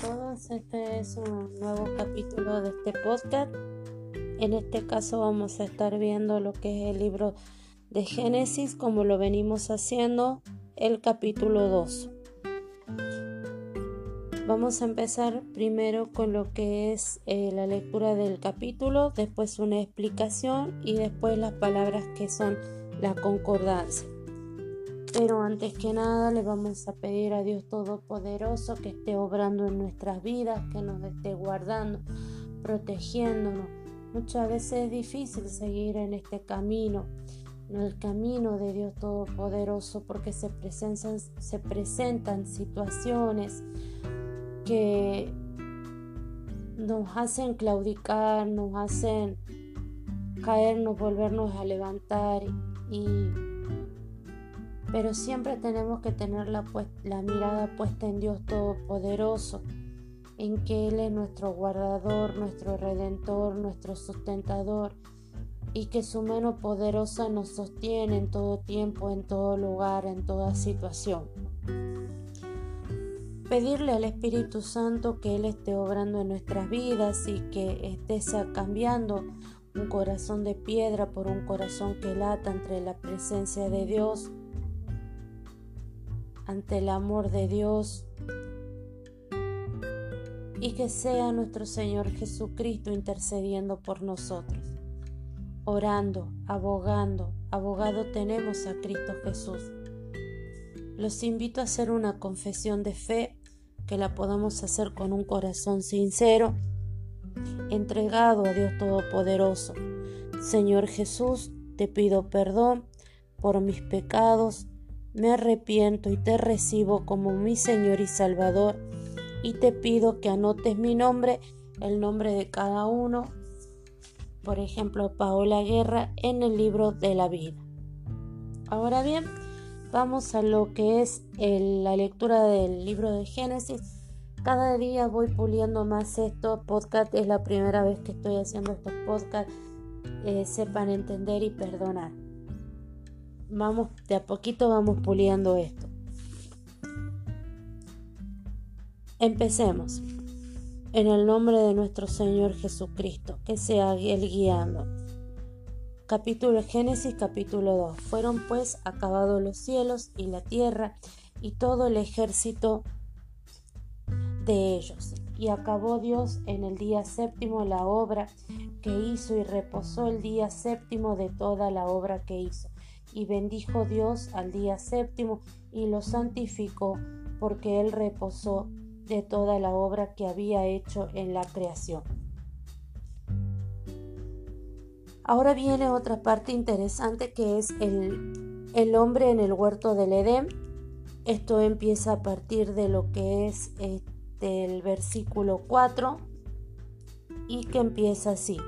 todos, este es un nuevo capítulo de este podcast. En este caso vamos a estar viendo lo que es el libro de Génesis, como lo venimos haciendo, el capítulo 2. Vamos a empezar primero con lo que es eh, la lectura del capítulo, después una explicación y después las palabras que son la concordancia. Pero antes que nada le vamos a pedir a Dios Todopoderoso que esté obrando en nuestras vidas, que nos esté guardando, protegiéndonos. Muchas veces es difícil seguir en este camino, en el camino de Dios Todopoderoso, porque se presentan, se presentan situaciones que nos hacen claudicar, nos hacen caernos, volvernos a levantar y pero siempre tenemos que tener la, mirada puesta en Dios Todopoderoso, en que Él es nuestro guardador, nuestro redentor, nuestro sustentador, y que su mano poderosa nos sostiene en todo tiempo, en todo lugar, en toda situación. Pedirle al Espíritu Santo que Él esté obrando en nuestras vidas y que esté cambiando un corazón de piedra por un corazón que lata entre la presencia de Dios ante el amor de Dios y que sea nuestro Señor Jesucristo intercediendo por nosotros, orando, abogando, abogado tenemos a Cristo Jesús. Los invito a hacer una confesión de fe que la podamos hacer con un corazón sincero, entregado a Dios Todopoderoso. Señor Jesús, te pido perdón por mis pecados, me arrepiento y te recibo como mi Señor y Salvador y te pido que anotes mi nombre, el nombre de cada uno, por ejemplo Paola Guerra, en el libro de la vida. Ahora bien, vamos a lo que es la lectura del libro de Génesis. Cada día voy puliendo más esto. Podcast es la primera vez que estoy haciendo estos podcasts. Eh, sepan entender y perdonar vamos, de a poquito vamos puliendo esto. Empecemos. En el nombre de nuestro Señor Jesucristo, que sea el guiando. Capítulo Génesis capítulo 2. Fueron pues acabados los cielos y la tierra y todo el ejército de ellos. Y acabó Dios en el día séptimo la obra que hizo y reposó el día séptimo de toda la obra que hizo y bendijo Dios al día séptimo y lo santificó porque él reposó de toda la obra que había hecho en la creación. Ahora viene otra parte interesante que es el, el hombre en el huerto del Edén. Esto empieza a partir de lo que es este, el versículo 4 y que empieza así.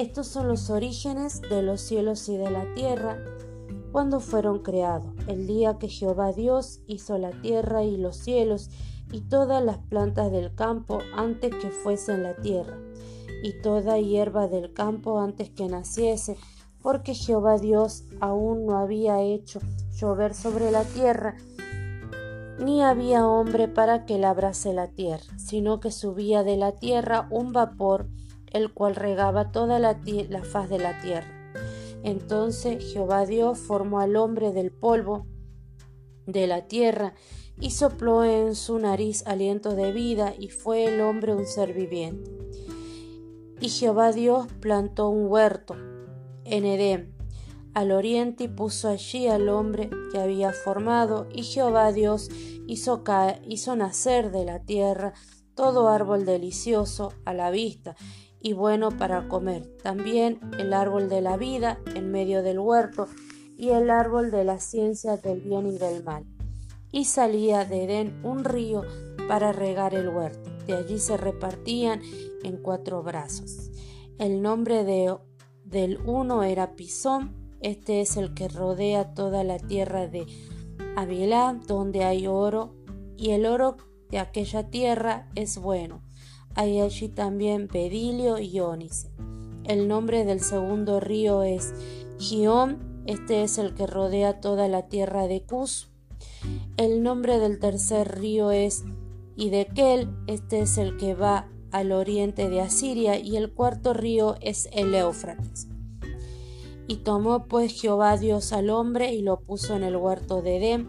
Estos son los orígenes de los cielos y de la tierra cuando fueron creados, el día que Jehová Dios hizo la tierra y los cielos y todas las plantas del campo antes que fuesen la tierra, y toda hierba del campo antes que naciese, porque Jehová Dios aún no había hecho llover sobre la tierra, ni había hombre para que labrase la tierra, sino que subía de la tierra un vapor el cual regaba toda la, faz de la tierra. Entonces Jehová Dios formó al hombre del polvo de la tierra y sopló en su nariz aliento de vida y fue el hombre un ser viviente. Y Jehová Dios plantó un huerto en Edén al oriente y puso allí al hombre que había formado y Jehová Dios hizo, hizo nacer de la tierra todo árbol delicioso a la vista y bueno para comer. También el árbol de la vida en medio del huerto y el árbol de la ciencia del bien y del mal. Y salía de Edén un río para regar el huerto. De allí se repartían en cuatro brazos. El nombre de, del uno era Pisón, este es el que rodea toda la tierra de Avilá, donde hay oro, y el oro de aquella tierra es bueno hay allí también Pedilio y Ónice. El nombre del segundo río es Gión, este es el que rodea toda la tierra de Cus. El nombre del tercer río es Idekel, este es el que va al oriente de Asiria, y el cuarto río es el Éufrates. Y tomó pues Jehová Dios al hombre y lo puso en el huerto de Edén,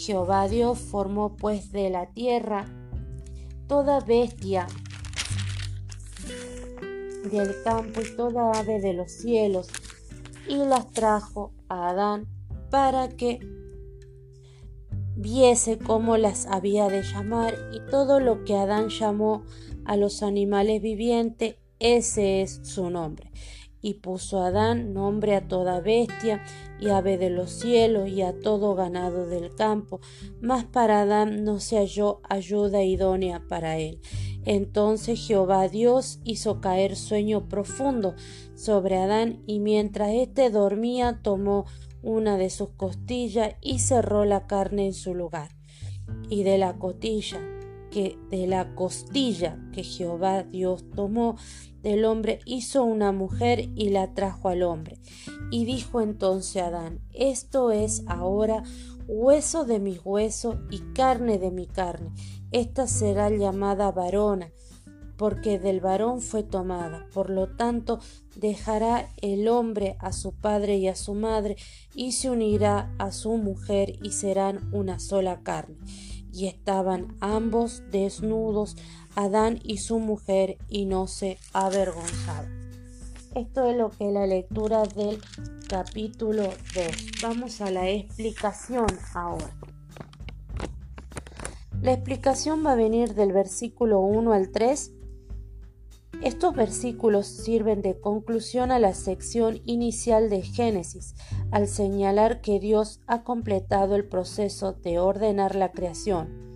Jehová Dios formó pues de la tierra toda bestia del campo y toda ave de los cielos, y las trajo a Adán para que viese cómo las había de llamar, y todo lo que Adán llamó a los animales vivientes, ese es su nombre y puso Adán nombre a toda bestia y ave de los cielos y a todo ganado del campo, mas para Adán no se halló ayuda idónea para él. Entonces Jehová Dios hizo caer sueño profundo sobre Adán y mientras éste dormía tomó una de sus costillas y cerró la carne en su lugar. Y de la costilla que de la costilla que Jehová Dios tomó del hombre hizo una mujer y la trajo al hombre. Y dijo entonces Adán, esto es ahora hueso de mi hueso y carne de mi carne. Esta será llamada varona, porque del varón fue tomada. Por lo tanto, dejará el hombre a su padre y a su madre, y se unirá a su mujer, y serán una sola carne. Y estaban ambos desnudos, Adán y su mujer y no se avergonzaban. Esto es lo que es la lectura del capítulo 2. Vamos a la explicación ahora. La explicación va a venir del versículo 1 al 3. Estos versículos sirven de conclusión a la sección inicial de Génesis, al señalar que Dios ha completado el proceso de ordenar la creación.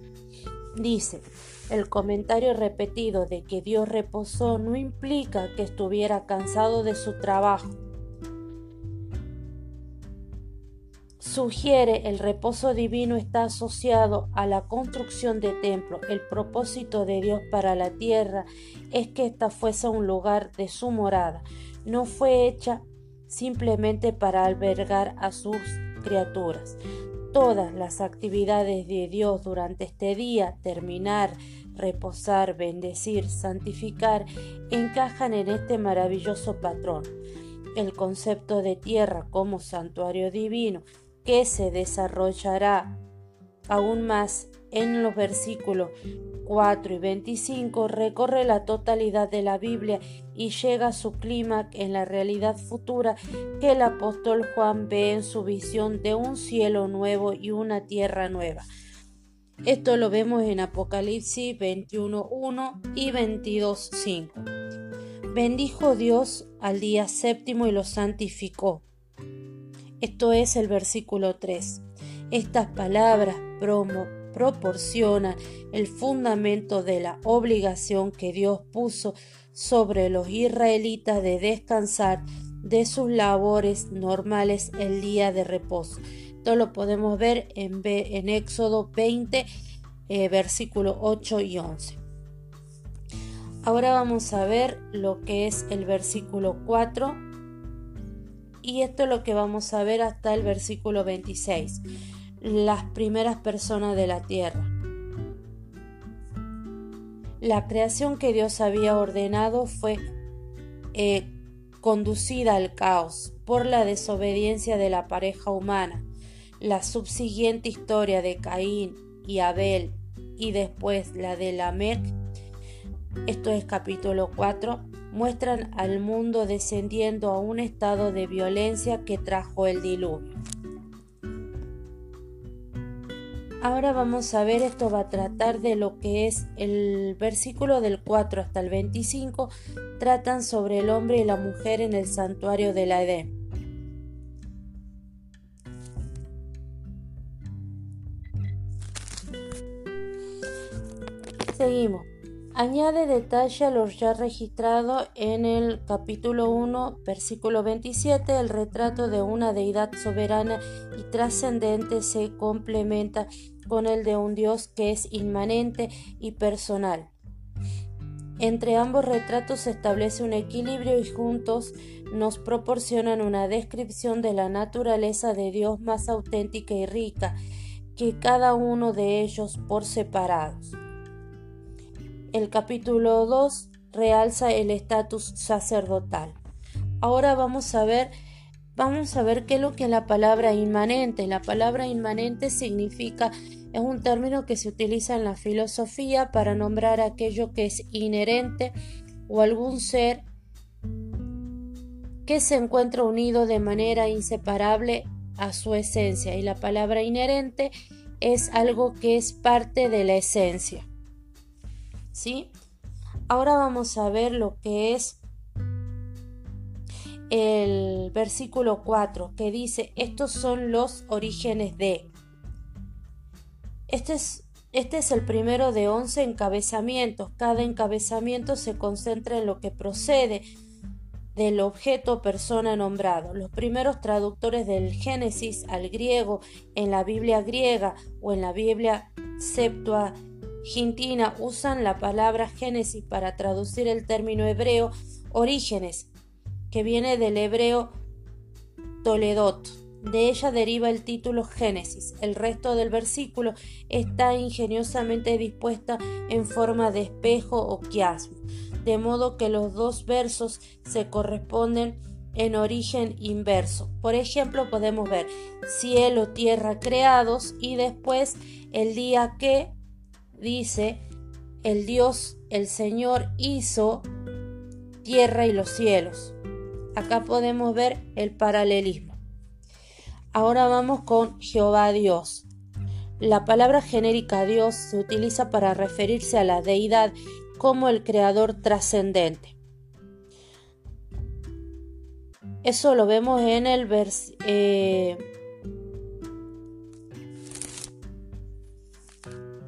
Dice, el comentario repetido de que Dios reposó no implica que estuviera cansado de su trabajo. Sugiere el reposo divino está asociado a la construcción de templo. El propósito de Dios para la tierra es que ésta fuese un lugar de su morada. No fue hecha simplemente para albergar a sus criaturas todas las actividades de Dios durante este día, terminar, reposar, bendecir, santificar, encajan en este maravilloso patrón. El concepto de tierra como santuario divino, que se desarrollará aún más en los versículos 4 y 25 recorre la totalidad de la Biblia y llega a su clímax en la realidad futura que el apóstol Juan ve en su visión de un cielo nuevo y una tierra nueva. Esto lo vemos en Apocalipsis 21.1 y 22.5. Bendijo Dios al día séptimo y lo santificó. Esto es el versículo 3. Estas palabras promo proporciona el fundamento de la obligación que Dios puso sobre los israelitas de descansar de sus labores normales el día de reposo. Esto lo podemos ver en, en Éxodo 20, eh, versículos 8 y 11. Ahora vamos a ver lo que es el versículo 4 y esto es lo que vamos a ver hasta el versículo 26 las primeras personas de la tierra. La creación que Dios había ordenado fue eh, conducida al caos por la desobediencia de la pareja humana. La subsiguiente historia de Caín y Abel y después la de Lamech, esto es capítulo 4, muestran al mundo descendiendo a un estado de violencia que trajo el diluvio. Ahora vamos a ver, esto va a tratar de lo que es el versículo del 4 hasta el 25, tratan sobre el hombre y la mujer en el santuario de la Edén. Seguimos. Añade detalle a lo ya registrado en el capítulo 1, versículo 27, el retrato de una deidad soberana y trascendente se complementa con el de un Dios que es inmanente y personal. Entre ambos retratos se establece un equilibrio y juntos nos proporcionan una descripción de la naturaleza de Dios más auténtica y rica que cada uno de ellos por separados. El capítulo 2 realza el estatus sacerdotal. Ahora vamos a ver vamos a ver qué es lo que es la palabra inmanente. La palabra inmanente significa es un término que se utiliza en la filosofía para nombrar aquello que es inherente o algún ser que se encuentra unido de manera inseparable a su esencia y la palabra inherente es algo que es parte de la esencia. ¿Sí? Ahora vamos a ver lo que es el versículo 4 que dice, estos son los orígenes de. Este es, este es el primero de 11 encabezamientos. Cada encabezamiento se concentra en lo que procede del objeto persona nombrado. Los primeros traductores del Génesis al griego en la Biblia griega o en la Biblia Septua Gintina usan la palabra Génesis para traducir el término hebreo orígenes, que viene del hebreo Toledot. De ella deriva el título Génesis. El resto del versículo está ingeniosamente dispuesta en forma de espejo o quiasmo, de modo que los dos versos se corresponden en origen inverso. Por ejemplo, podemos ver cielo, tierra creados y después el día que dice, el Dios, el Señor hizo tierra y los cielos. Acá podemos ver el paralelismo. Ahora vamos con Jehová Dios. La palabra genérica Dios se utiliza para referirse a la deidad como el creador trascendente. Eso lo vemos en el versículo eh,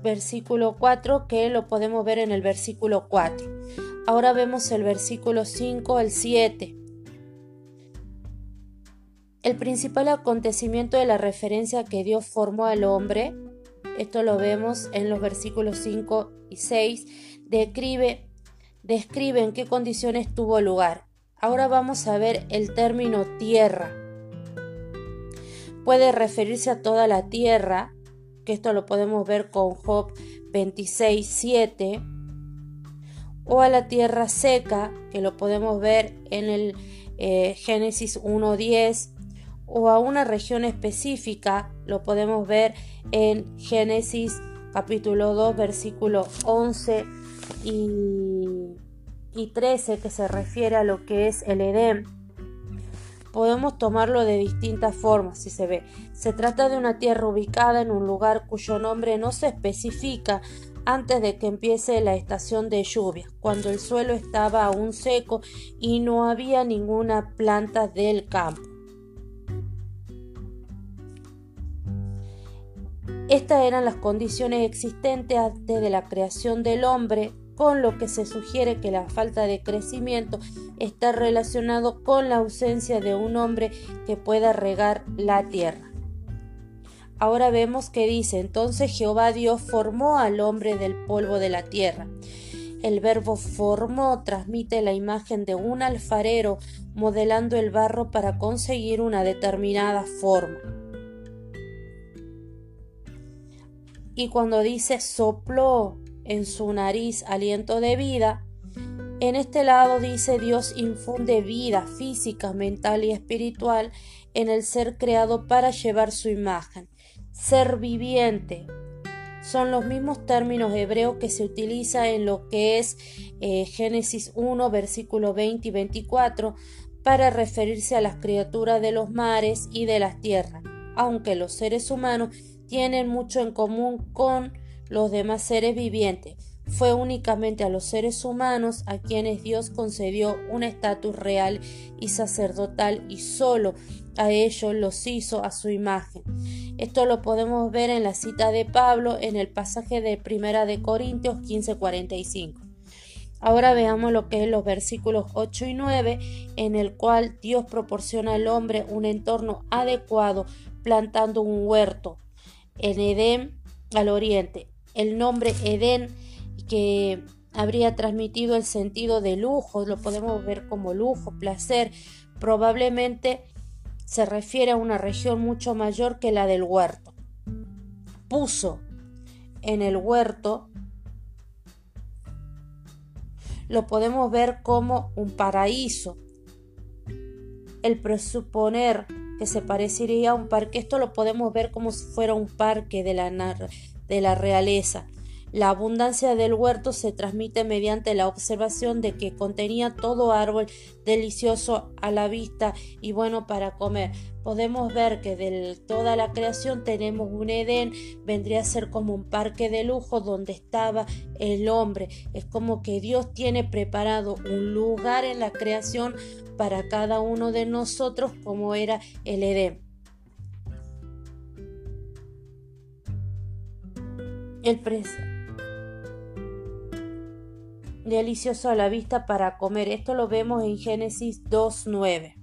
versículo 4 que lo podemos ver en el versículo 4. Ahora vemos el versículo 5 al 7. El principal acontecimiento de la referencia que Dios formó al hombre, esto lo vemos en los versículos 5 y 6, describe, describe en qué condiciones tuvo lugar. Ahora vamos a ver el término tierra. Puede referirse a toda la tierra, que esto lo podemos ver con Job 26, 7, o a la tierra seca, que lo podemos ver en el eh, Génesis 1.10, o a una región específica, lo podemos ver en Génesis capítulo 2, versículo 11 y, y 13, que se refiere a lo que es el Edén podemos tomarlo de distintas formas si se ve. Se trata de una tierra ubicada en un lugar cuyo nombre no se especifica antes de que empiece la estación de lluvia, cuando el suelo estaba aún seco y no había ninguna planta del campo. Estas eran las condiciones existentes antes de la creación del hombre con lo que se sugiere que la falta de crecimiento está relacionado con la ausencia de un hombre que pueda regar la tierra. Ahora vemos que dice, entonces Jehová Dios formó al hombre del polvo de la tierra. El verbo formó transmite la imagen de un alfarero modelando el barro para conseguir una determinada forma. Y cuando dice sopló en su nariz aliento de vida. En este lado dice Dios infunde vida física, mental y espiritual en el ser creado para llevar su imagen. Ser viviente. Son los mismos términos hebreos que se utiliza en lo que es eh, Génesis 1, versículo 20 y 24, para referirse a las criaturas de los mares y de las tierras, aunque los seres humanos tienen mucho en común con los demás seres vivientes. Fue únicamente a los seres humanos a quienes Dios concedió un estatus real y sacerdotal y solo a ellos los hizo a su imagen. Esto lo podemos ver en la cita de Pablo en el pasaje de Primera de Corintios 15:45. Ahora veamos lo que es los versículos 8 y 9, en el cual Dios proporciona al hombre un entorno adecuado plantando un huerto en Edén al oriente. El nombre Edén que habría transmitido el sentido de lujo, lo podemos ver como lujo, placer, probablemente se refiere a una región mucho mayor que la del huerto. Puso en el huerto lo podemos ver como un paraíso. El presuponer que se parecería a un parque, esto lo podemos ver como si fuera un parque de la, de la realeza. La abundancia del huerto se transmite mediante la observación de que contenía todo árbol delicioso a la vista y bueno para comer. Podemos ver que de toda la creación tenemos un Edén, vendría a ser como un parque de lujo donde estaba el hombre. Es como que Dios tiene preparado un lugar en la creación para cada uno de nosotros como era el Edén. El delicioso a la vista para comer. Esto lo vemos en Génesis 2.9.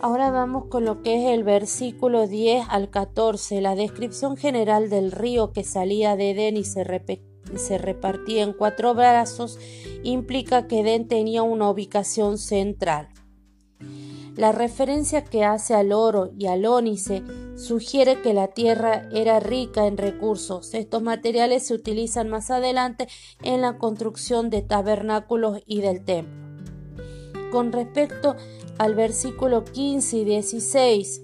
Ahora vamos con lo que es el versículo 10 al 14, la descripción general del río que salía de Edén y se repetía se repartía en cuatro brazos implica que Edén tenía una ubicación central. La referencia que hace al oro y al ónice sugiere que la tierra era rica en recursos. Estos materiales se utilizan más adelante en la construcción de tabernáculos y del templo. Con respecto al versículo 15 y 16,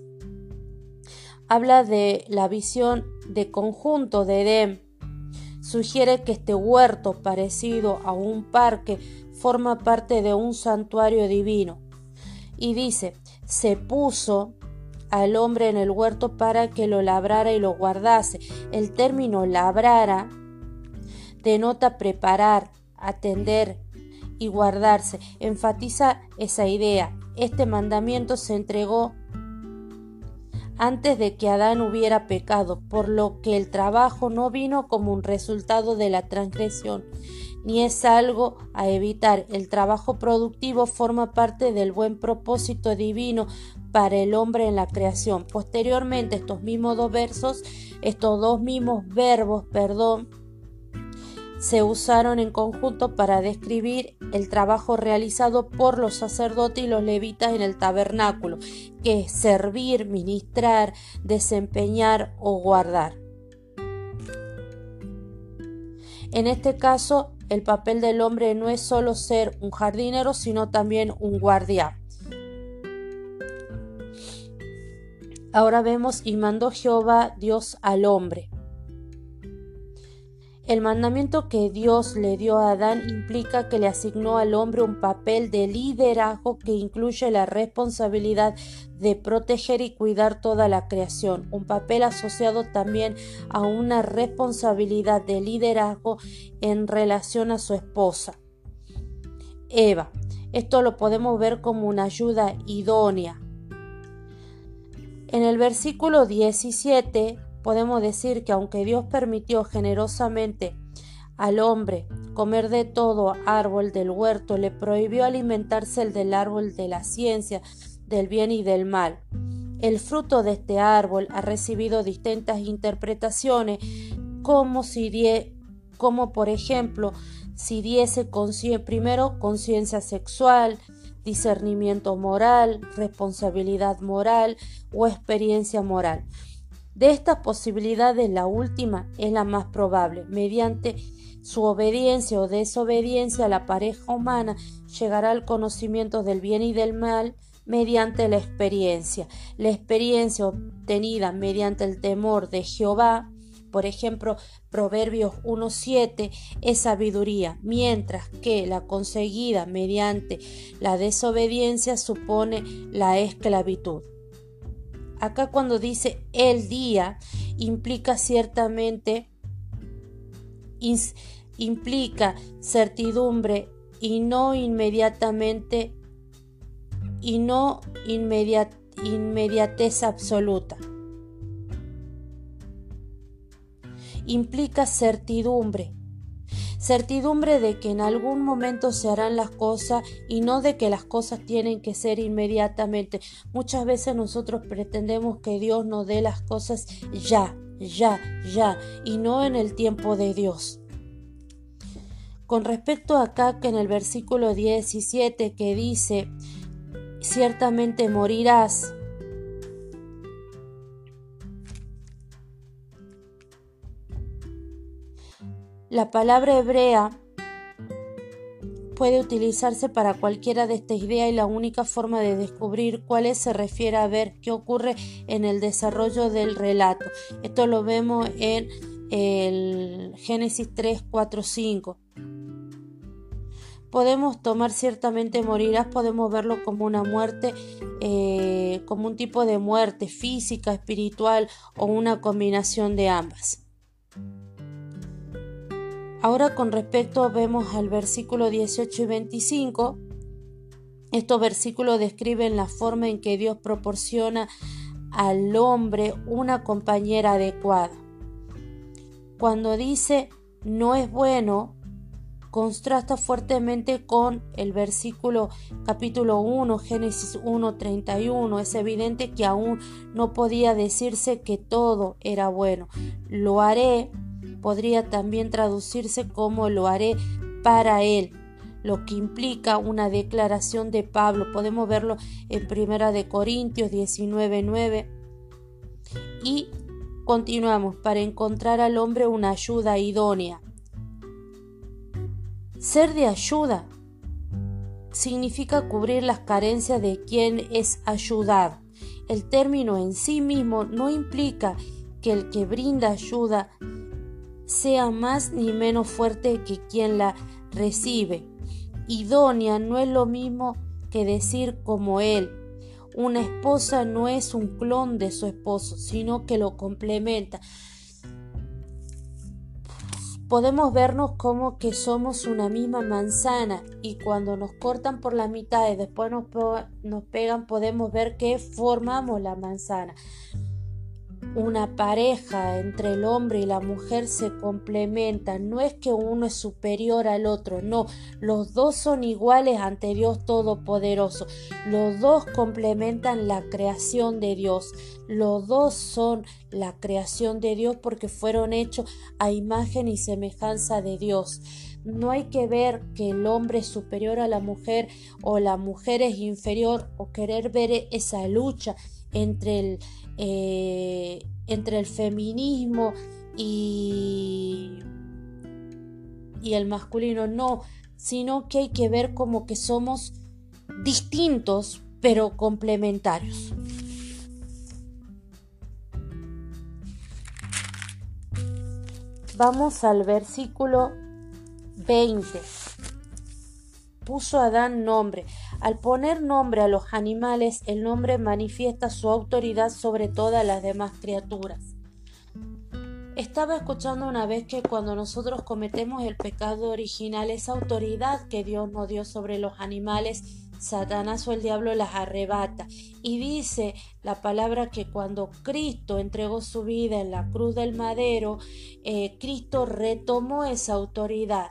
habla de la visión de conjunto de Edén sugiere que este huerto, parecido a un parque, forma parte de un santuario divino. Y dice, se puso al hombre en el huerto para que lo labrara y lo guardase. El término labrara denota preparar, atender y guardarse. Enfatiza esa idea. Este mandamiento se entregó antes de que Adán hubiera pecado, por lo que el trabajo no vino como un resultado de la transgresión, ni es algo a evitar. El trabajo productivo forma parte del buen propósito divino para el hombre en la creación. Posteriormente, estos mismos dos versos, estos dos mismos verbos, perdón, se usaron en conjunto para describir el trabajo realizado por los sacerdotes y los levitas en el tabernáculo, que es servir, ministrar, desempeñar o guardar. En este caso, el papel del hombre no es solo ser un jardinero, sino también un guardián. Ahora vemos y mandó Jehová Dios al hombre. El mandamiento que Dios le dio a Adán implica que le asignó al hombre un papel de liderazgo que incluye la responsabilidad de proteger y cuidar toda la creación, un papel asociado también a una responsabilidad de liderazgo en relación a su esposa. Eva. Esto lo podemos ver como una ayuda idónea. En el versículo 17 podemos decir que aunque Dios permitió generosamente al hombre comer de todo árbol del huerto, le prohibió alimentarse el del árbol de la ciencia, del bien y del mal. El fruto de este árbol ha recibido distintas interpretaciones, como si como por ejemplo, si diese primero conciencia sexual, discernimiento moral, responsabilidad moral o experiencia moral. De estas posibilidades, la última es la más probable. Mediante su obediencia o desobediencia, la pareja humana llegará al conocimiento del bien y del mal mediante la experiencia. La experiencia obtenida mediante el temor de Jehová, por ejemplo, Proverbios 1.7 es sabiduría, mientras que la conseguida mediante la desobediencia supone la esclavitud. Acá cuando dice el día implica ciertamente implica certidumbre y no inmediatamente y no inmediatez absoluta. Implica certidumbre, certidumbre de que en algún momento se harán las cosas y no de que las cosas tienen que ser inmediatamente. Muchas veces nosotros pretendemos que Dios nos dé las cosas ya, ya, ya, y no en el tiempo de Dios. Con respecto acá que en el versículo 17 que dice, ciertamente morirás, la palabra hebrea puede utilizarse para cualquiera de estas ideas y la única forma de descubrir cuáles se refiere a ver qué ocurre en el desarrollo del relato. Esto lo vemos en el Génesis 3, 4, 5 podemos tomar ciertamente morirás, podemos verlo como una muerte, eh, como un tipo de muerte física, espiritual o una combinación de ambas. Ahora con respecto vemos al versículo 18 y 25. Estos versículos describen la forma en que Dios proporciona al hombre una compañera adecuada. Cuando dice no es bueno, contrasta fuertemente con el versículo capítulo 1, Génesis 1, 31. Es evidente que aún no podía decirse que todo era bueno. Lo haré podría también traducirse como lo haré para él lo que implica una declaración de Pablo. Podemos verlo en Primera de Corintios 19:9 y continuamos para encontrar al hombre una ayuda idónea. Ser de ayuda significa cubrir las carencias de quien es ayudado. El término en sí mismo no implica que el que brinda ayuda sea más ni menos fuerte que quien la recibe. Idónea no es lo mismo que decir como él. Una esposa no es un clon de su esposo, sino que lo complementa podemos vernos como que somos una misma manzana y cuando nos cortan por la mitad y después nos, nos pegan podemos ver que formamos la manzana una pareja entre el hombre y la mujer se complementan. No es que uno es superior al otro, no. Los dos son iguales ante Dios Todopoderoso. Los dos complementan la creación de Dios. Los dos son la creación de Dios porque fueron hechos a imagen y semejanza de Dios. No hay que ver que el hombre es superior a la mujer o la mujer es inferior o querer ver esa lucha entre el, eh, entre el feminismo y, y el masculino, no, sino que hay que ver como que somos distintos pero complementarios. Vamos al versículo 20. Puso Adán nombre. Al poner nombre a los animales, el nombre manifiesta su autoridad sobre todas las demás criaturas. Estaba escuchando una vez que cuando nosotros cometemos el pecado original, esa autoridad que Dios nos dio sobre los animales Satanás o el diablo las arrebata. Y dice la palabra que cuando Cristo entregó su vida en la cruz del madero, eh, Cristo retomó esa autoridad.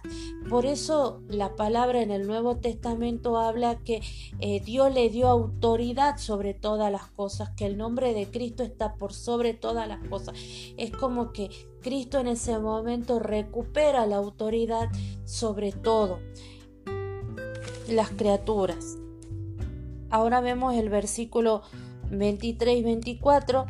Por eso la palabra en el Nuevo Testamento habla que eh, Dios le dio autoridad sobre todas las cosas, que el nombre de Cristo está por sobre todas las cosas. Es como que Cristo en ese momento recupera la autoridad sobre todo las criaturas. Ahora vemos el versículo 23 y 24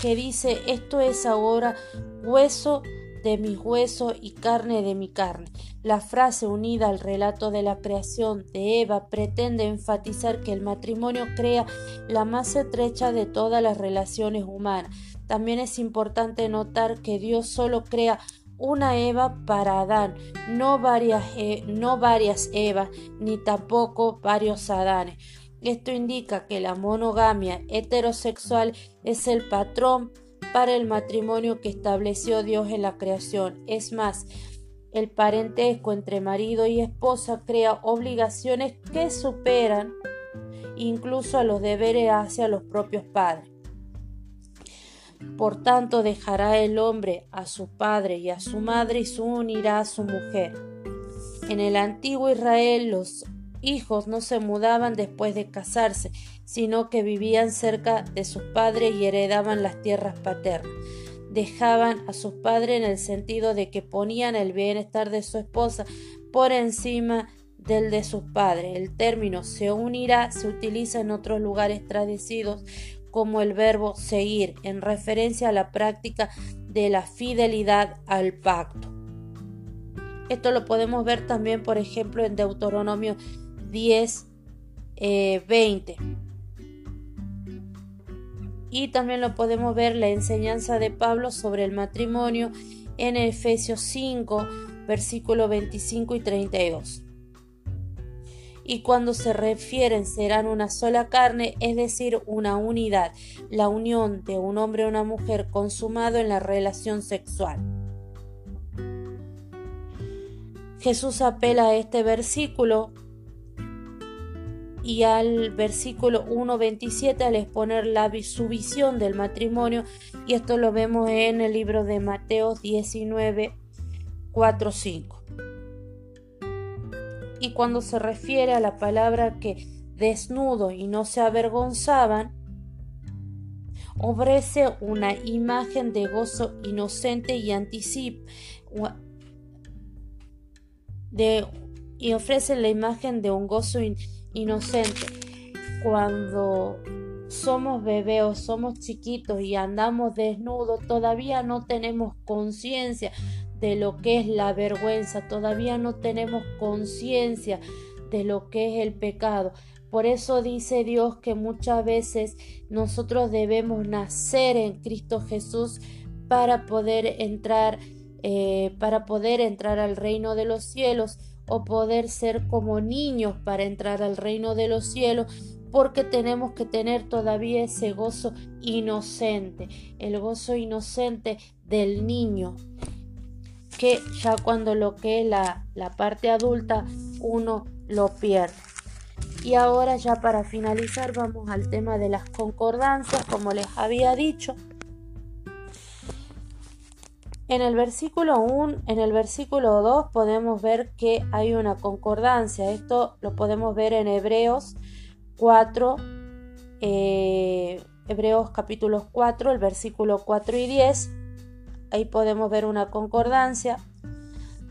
que dice, esto es ahora hueso de mis huesos y carne de mi carne. La frase unida al relato de la creación de Eva pretende enfatizar que el matrimonio crea la más estrecha de todas las relaciones humanas. También es importante notar que Dios solo crea una Eva para Adán, no varias, e, no varias Evas, ni tampoco varios Adanes. Esto indica que la monogamia heterosexual es el patrón para el matrimonio que estableció Dios en la creación. Es más, el parentesco entre marido y esposa crea obligaciones que superan incluso a los deberes hacia los propios padres. Por tanto, dejará el hombre a su padre y a su madre y se unirá a su mujer. En el antiguo Israel los hijos no se mudaban después de casarse, sino que vivían cerca de sus padres y heredaban las tierras paternas. Dejaban a sus padres en el sentido de que ponían el bienestar de su esposa por encima del de sus padres. El término se unirá se utiliza en otros lugares traducidos como el verbo seguir, en referencia a la práctica de la fidelidad al pacto. Esto lo podemos ver también, por ejemplo, en Deuteronomio 10, 20. Eh, y también lo podemos ver la enseñanza de Pablo sobre el matrimonio en Efesios 5, versículo 25 y 32 y cuando se refieren serán una sola carne, es decir, una unidad, la unión de un hombre y una mujer consumado en la relación sexual. Jesús apela a este versículo y al versículo 1.27 al exponer la, su visión del matrimonio y esto lo vemos en el libro de Mateo 19, 4, 5 y cuando se refiere a la palabra que desnudo y no se avergonzaban, ofrece una imagen de gozo inocente y anticipa de, y ofrece la imagen de un gozo inocente. Cuando somos bebés somos chiquitos y andamos desnudos, todavía no tenemos conciencia de lo que es la vergüenza, todavía no tenemos conciencia de lo que es el pecado. Por eso dice Dios que muchas veces nosotros debemos nacer en Cristo Jesús para poder entrar, eh, para poder entrar al reino de los cielos o poder ser como niños para entrar al reino de los cielos porque tenemos que tener todavía ese gozo inocente, el gozo inocente del niño que ya cuando lo que es la, parte adulta uno lo pierde. Y ahora ya para finalizar vamos al tema de las concordancias, como les había dicho. En el versículo 1, en el versículo 2 podemos ver que hay una concordancia. Esto lo podemos ver en Hebreos 4, eh, Hebreos capítulos 4, el versículo 4 y 10 ahí podemos ver una concordancia.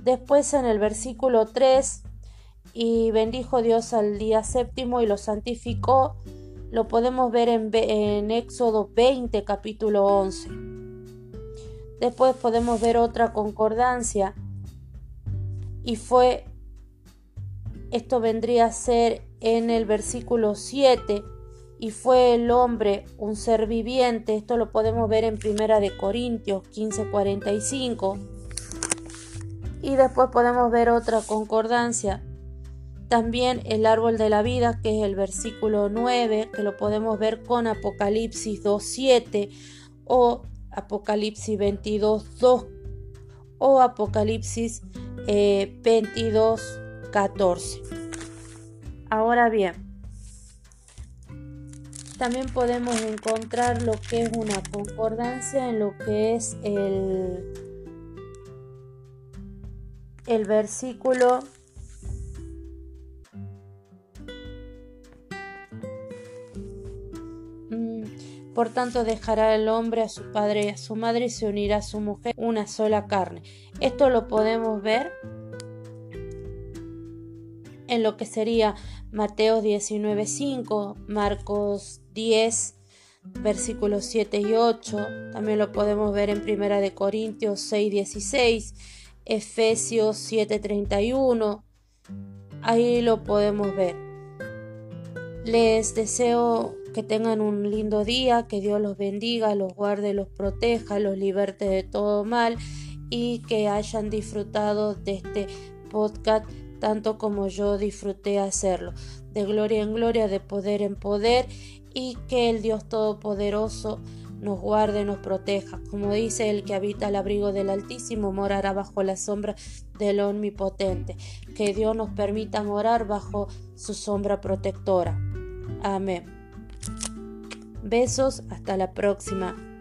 Después en el versículo 3, y bendijo Dios al día séptimo y lo santificó, lo podemos ver en, Éxodo 20, capítulo 11. Después podemos ver otra concordancia y fue, esto vendría a ser en el versículo 7, y fue el hombre un ser viviente. Esto lo podemos ver en Primera de Corintios 15:45. Y después podemos ver otra concordancia. También el árbol de la vida, que es el versículo 9, que lo podemos ver con Apocalipsis 2:7 o Apocalipsis 22:2 o Apocalipsis eh, 22:14. Ahora bien, también podemos encontrar lo que es una concordancia en lo que es el, el versículo mm, Por tanto dejará el hombre a su padre y a su madre y se unirá a su mujer una sola carne. Esto lo podemos ver en lo que sería Mateo 19.5, Marcos 10, versículos 7 y 8. También lo podemos ver en Primera de Corintios 6, 16, Efesios 7, 31. Ahí lo podemos ver. Les deseo que tengan un lindo día, que Dios los bendiga, los guarde, los proteja, los liberte de todo mal y que hayan disfrutado de este podcast tanto como yo disfruté hacerlo, de gloria en gloria, de poder en poder, y que el Dios Todopoderoso nos guarde, nos proteja. Como dice el que habita al abrigo del Altísimo, morará bajo la sombra del Omnipotente. Que Dios nos permita morar bajo su sombra protectora. Amén. Besos, hasta la próxima.